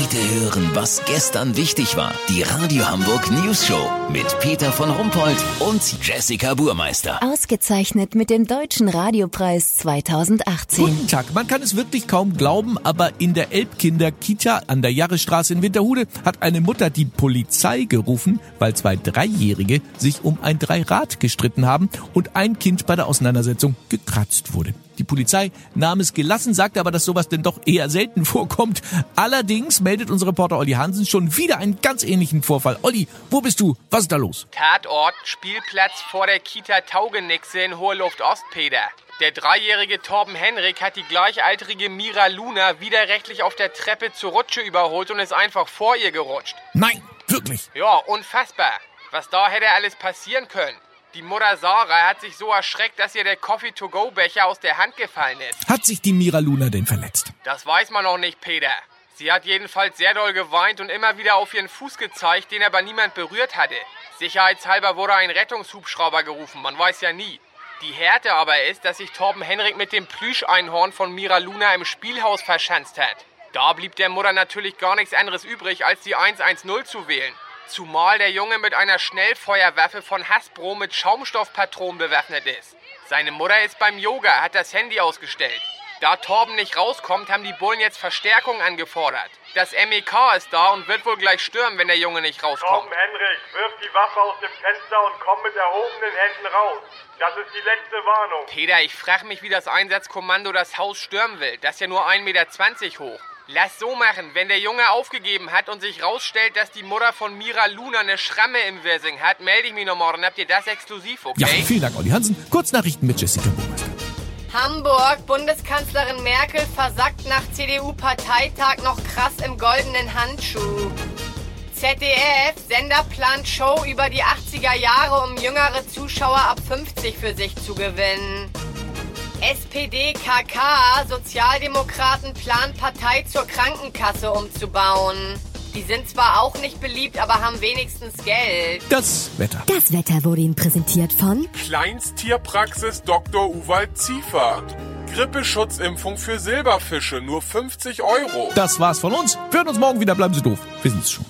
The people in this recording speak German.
Heute hören, was gestern wichtig war. Die Radio Hamburg News Show mit Peter von Rumpold und Jessica Burmeister. Ausgezeichnet mit dem Deutschen Radiopreis 2018. Guten Tag. Man kann es wirklich kaum glauben, aber in der Elbkinder Kita an der Jahresstraße in Winterhude hat eine Mutter die Polizei gerufen, weil zwei Dreijährige sich um ein Dreirad gestritten haben und ein Kind bei der Auseinandersetzung gekratzt wurde. Die Polizei nahm es gelassen, sagte aber, dass sowas denn doch eher selten vorkommt. Allerdings meldet unser Reporter Olli Hansen schon wieder einen ganz ähnlichen Vorfall. Olli, wo bist du? Was ist da los? Tatort, Spielplatz vor der Kita Taugenixe in Hohe Luft Ostpeter. Der dreijährige Torben Henrik hat die gleichaltrige Mira Luna widerrechtlich auf der Treppe zur Rutsche überholt und ist einfach vor ihr gerutscht. Nein, wirklich. Ja, unfassbar. Was da hätte alles passieren können. Die Mutter Sarah hat sich so erschreckt, dass ihr der Coffee-to-go-Becher aus der Hand gefallen ist. Hat sich die Mira Luna denn verletzt? Das weiß man noch nicht, Peter. Sie hat jedenfalls sehr doll geweint und immer wieder auf ihren Fuß gezeigt, den aber niemand berührt hatte. Sicherheitshalber wurde ein Rettungshubschrauber gerufen, man weiß ja nie. Die Härte aber ist, dass sich Torben Henrik mit dem Plüscheinhorn von Mira Luna im Spielhaus verschanzt hat. Da blieb der Mutter natürlich gar nichts anderes übrig, als die 110 zu wählen. Zumal der Junge mit einer Schnellfeuerwaffe von Hasbro mit Schaumstoffpatronen bewaffnet ist. Seine Mutter ist beim Yoga, hat das Handy ausgestellt. Da Torben nicht rauskommt, haben die Bullen jetzt Verstärkung angefordert. Das MEK ist da und wird wohl gleich stürmen, wenn der Junge nicht rauskommt. Torben Henrich, wirf die Waffe aus dem Fenster und komm mit erhobenen Händen raus. Das ist die letzte Warnung. Peter, ich frage mich, wie das Einsatzkommando das Haus stürmen will. Das ist ja nur 1,20 Meter hoch. Lass so machen, wenn der Junge aufgegeben hat und sich rausstellt, dass die Mutter von Mira Luna eine Schramme im Wirsing hat, melde ich mich noch morgen. Habt ihr das exklusiv, okay? Ja, vielen Dank, Olli Hansen. Kurznachrichten mit Jessica Burmeister. Hamburg, Bundeskanzlerin Merkel versackt nach CDU-Parteitag noch krass im goldenen Handschuh. ZDF, Sender plant Show über die 80er Jahre, um jüngere Zuschauer ab 50 für sich zu gewinnen. SPD, KK, Sozialdemokraten planen Partei zur Krankenkasse umzubauen. Die sind zwar auch nicht beliebt, aber haben wenigstens Geld. Das Wetter. Das Wetter wurde Ihnen präsentiert von Kleinsttierpraxis Dr. Uwald Ziefert. Grippeschutzimpfung für Silberfische, nur 50 Euro. Das war's von uns. Wir hören uns morgen wieder. Bleiben Sie doof. Wir sind's schon.